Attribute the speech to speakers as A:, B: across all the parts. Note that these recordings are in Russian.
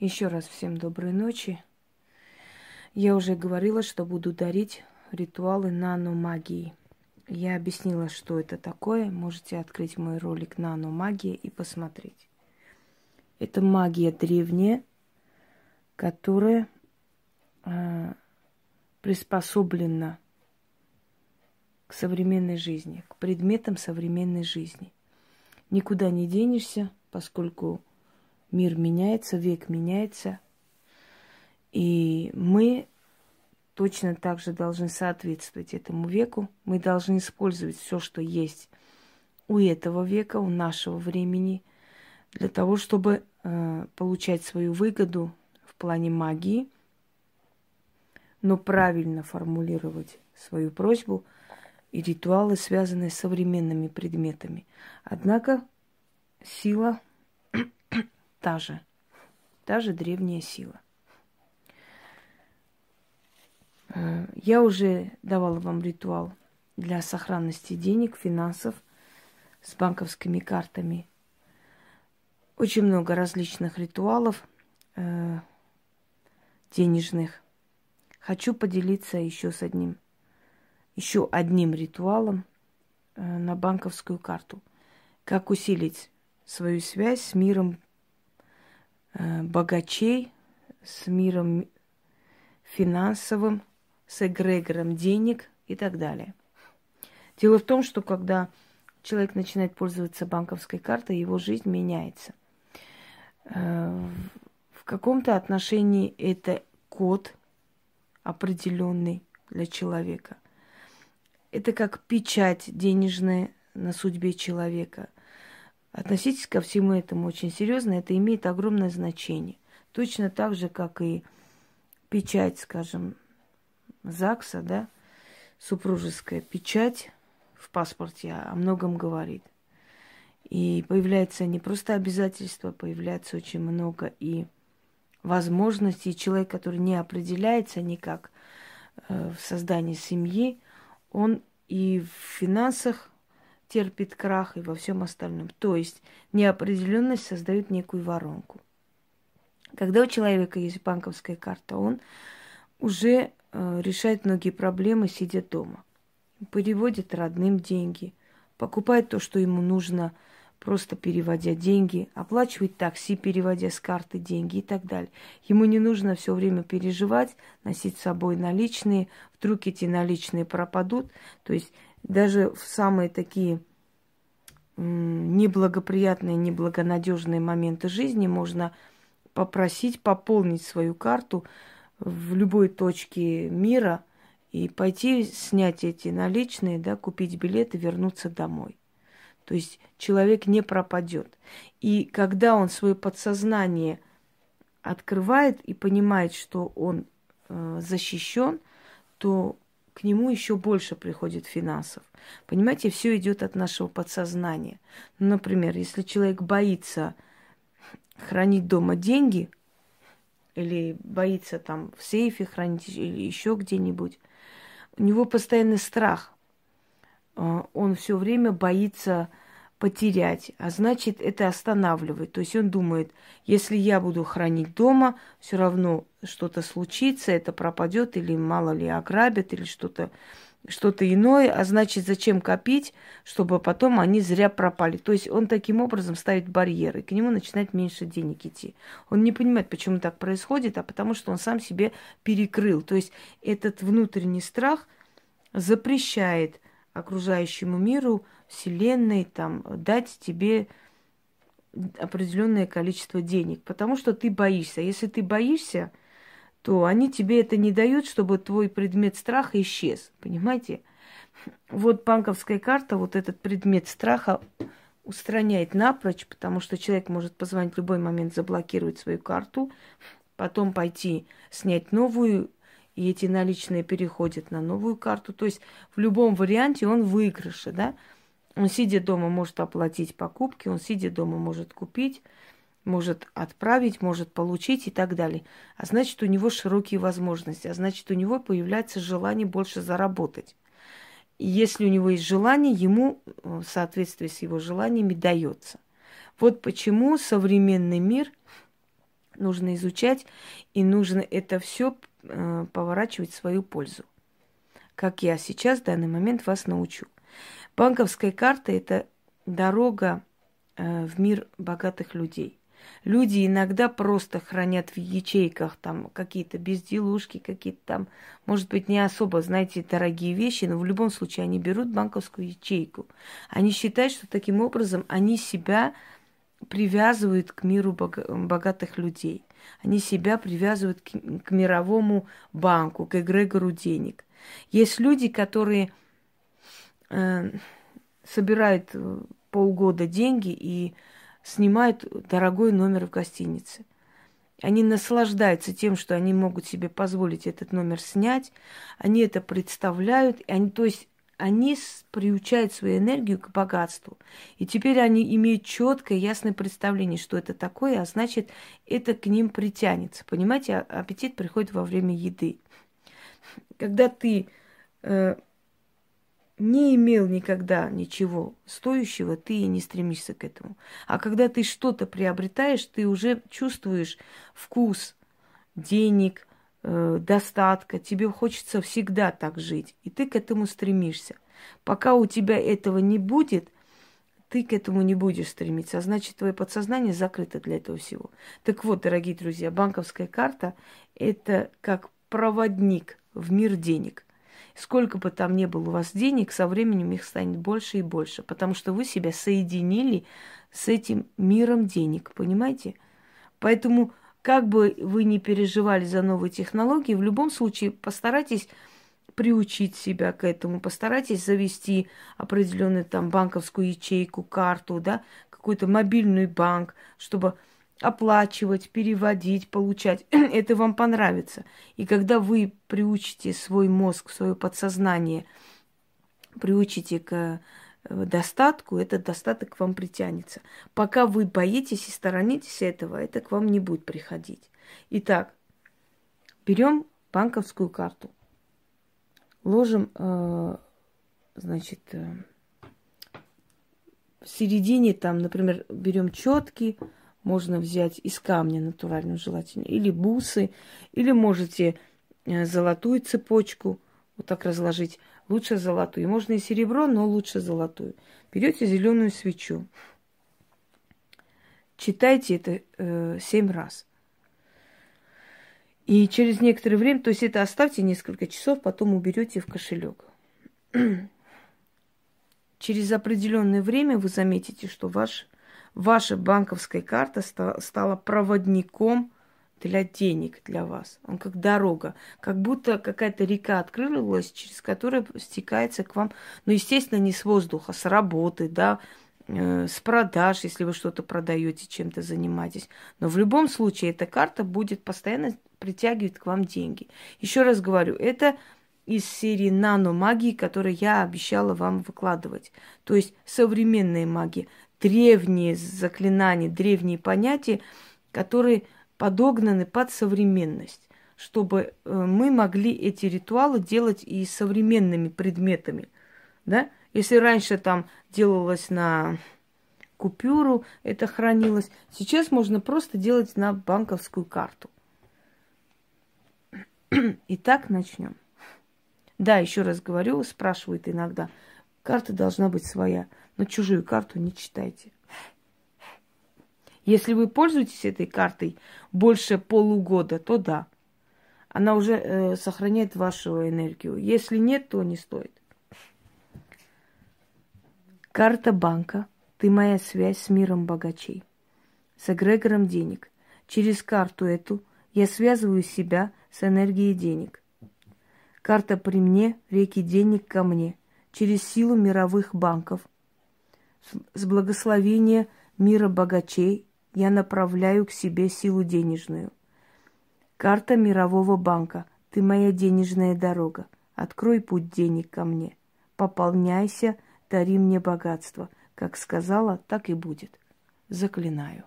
A: Еще раз всем доброй ночи. Я уже говорила, что буду дарить ритуалы наномагии. Я объяснила, что это такое. Можете открыть мой ролик «Наномагия» и посмотреть. Это магия древняя, которая э, приспособлена к современной жизни, к предметам современной жизни. Никуда не денешься, поскольку мир меняется, век меняется. И мы точно так же должны соответствовать этому веку. Мы должны использовать все, что есть у этого века, у нашего времени, для того, чтобы э, получать свою выгоду в плане магии, но правильно формулировать свою просьбу и ритуалы, связанные с современными предметами. Однако сила та же, та же древняя сила. Э, я уже давала вам ритуал для сохранности денег, финансов с банковскими картами. Очень много различных ритуалов э, денежных. Хочу поделиться еще с одним, еще одним ритуалом э, на банковскую карту. Как усилить свою связь с миром богачей, с миром финансовым, с эгрегором денег и так далее. Дело в том, что когда человек начинает пользоваться банковской картой, его жизнь меняется. Э, в каком-то отношении это код определенный для человека. Это как печать денежная на судьбе человека – Относитесь ко всему этому очень серьезно, это имеет огромное значение. Точно так же, как и печать, скажем, ЗАГСа, да, супружеская печать в паспорте о многом говорит. И появляется не просто обязательство, появляется очень много и возможностей. Человек, который не определяется никак э, в создании семьи, он и в финансах терпит крах и во всем остальном. То есть неопределенность создает некую воронку. Когда у человека есть банковская карта, он уже э, решает многие проблемы, сидя дома. Переводит родным деньги, покупает то, что ему нужно, просто переводя деньги, оплачивает такси, переводя с карты деньги и так далее. Ему не нужно все время переживать, носить с собой наличные, вдруг эти наличные пропадут. То есть даже в самые такие неблагоприятные, неблагонадежные моменты жизни можно попросить пополнить свою карту в любой точке мира и пойти снять эти наличные, да, купить билет и вернуться домой. То есть человек не пропадет. И когда он свое подсознание открывает и понимает, что он э, защищен, то к нему еще больше приходит финансов. Понимаете, все идет от нашего подсознания. Ну, например, если человек боится хранить дома деньги, или боится там в сейфе хранить, или еще где-нибудь, у него постоянный страх. А, он все время боится потерять, а значит, это останавливает. То есть он думает, если я буду хранить дома, все равно что-то случится, это пропадет, или мало ли ограбят, или что-то что-то иное, а значит, зачем копить, чтобы потом они зря пропали. То есть он таким образом ставит барьеры, к нему начинает меньше денег идти. Он не понимает, почему так происходит, а потому что он сам себе перекрыл. То есть этот внутренний страх запрещает окружающему миру Вселенной там, дать тебе определенное количество денег, потому что ты боишься. Если ты боишься, то они тебе это не дают, чтобы твой предмет страха исчез. Понимаете? Вот банковская карта, вот этот предмет страха устраняет напрочь, потому что человек может позвонить в любой момент, заблокировать свою карту, потом пойти снять новую и эти наличные переходят на новую карту. То есть в любом варианте он выигрыше, да. Он, сидя дома, может оплатить покупки, он, сидя дома, может купить, может отправить, может получить и так далее. А значит, у него широкие возможности, а значит, у него появляется желание больше заработать. И если у него есть желание, ему в соответствии с его желаниями дается. Вот почему современный мир нужно изучать, и нужно это все э, поворачивать в свою пользу. Как я сейчас в данный момент вас научу. Банковская карта – это дорога э, в мир богатых людей. Люди иногда просто хранят в ячейках там какие-то безделушки, какие-то там, может быть, не особо, знаете, дорогие вещи, но в любом случае они берут банковскую ячейку. Они считают, что таким образом они себя привязывают к миру богатых людей. Они себя привязывают к, к мировому банку, к эгрегору денег. Есть люди, которые э, собирают э, полгода деньги и снимают дорогой номер в гостинице. Они наслаждаются тем, что они могут себе позволить этот номер снять. Они это представляют. Они, то есть они приучают свою энергию к богатству. И теперь они имеют четкое, ясное представление, что это такое, а значит, это к ним притянется. Понимаете, а, аппетит приходит во время еды. Когда ты э, не имел никогда ничего стоящего, ты и не стремишься к этому. А когда ты что-то приобретаешь, ты уже чувствуешь вкус денег, э, достатка. Тебе хочется всегда так жить, и ты к этому стремишься. Пока у тебя этого не будет, ты к этому не будешь стремиться, а значит, твое подсознание закрыто для этого всего. Так вот, дорогие друзья, банковская карта – это как проводник в мир денег – Сколько бы там ни было у вас денег, со временем их станет больше и больше, потому что вы себя соединили с этим миром денег, понимаете? Поэтому, как бы вы ни переживали за новые технологии, в любом случае постарайтесь приучить себя к этому, постарайтесь завести определенную там банковскую ячейку, карту, да, какой-то мобильный банк, чтобы оплачивать, переводить, получать. Это вам понравится. И когда вы приучите свой мозг, свое подсознание, приучите к э, достатку, этот достаток к вам притянется. Пока вы боитесь и сторонитесь этого, это к вам не будет приходить. Итак, берем банковскую карту, ложим, э, значит, э, в середине там, например, берем четки, можно взять из камня натуральную желательно, или бусы, или можете э, золотую цепочку вот так разложить. Лучше золотую. Можно и серебро, но лучше золотую. Берете зеленую свечу. Читайте это э, семь раз. И через некоторое время, то есть это оставьте несколько часов, потом уберете в кошелек. через определенное время вы заметите, что ваш ваша банковская карта стала проводником для денег для вас. Он как дорога, как будто какая-то река открылась, через которую стекается к вам, ну, естественно, не с воздуха, с работы, да, э, с продаж, если вы что-то продаете, чем-то занимаетесь. Но в любом случае эта карта будет постоянно притягивать к вам деньги. Еще раз говорю, это из серии нано-магии, которую я обещала вам выкладывать. То есть современная магия древние заклинания, древние понятия, которые подогнаны под современность, чтобы э, мы могли эти ритуалы делать и современными предметами. Да? Если раньше там делалось на купюру, это хранилось, сейчас можно просто делать на банковскую карту. Итак, начнем. Да, еще раз говорю, спрашивают иногда, карта должна быть своя но чужую карту не читайте. Если вы пользуетесь этой картой больше полугода, то да. Она уже э, сохраняет вашу энергию. Если нет, то не стоит. Карта банка. Ты моя связь с миром богачей. С эгрегором денег. Через карту эту я связываю себя с энергией денег. Карта при мне, реки денег ко мне. Через силу мировых банков – с благословения мира богачей я направляю к себе силу денежную. Карта мирового банка. Ты моя денежная дорога. Открой путь денег ко мне. Пополняйся, дари мне богатство. Как сказала, так и будет. Заклинаю.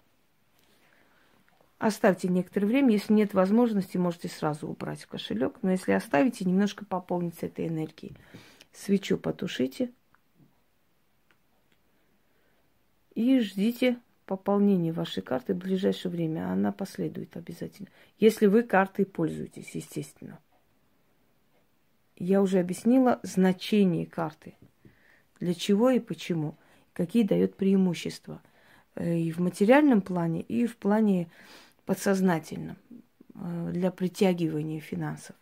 A: Оставьте некоторое время. Если нет возможности, можете сразу убрать в кошелек. Но если оставите, немножко пополнится этой энергией. Свечу потушите – и ждите, пополнение вашей карты в ближайшее время. Она последует обязательно. Если вы картой пользуетесь, естественно. Я уже объяснила значение карты. Для чего и почему. Какие дает преимущества. Э, и в материальном плане, и в плане подсознательном. Э, для притягивания финансов.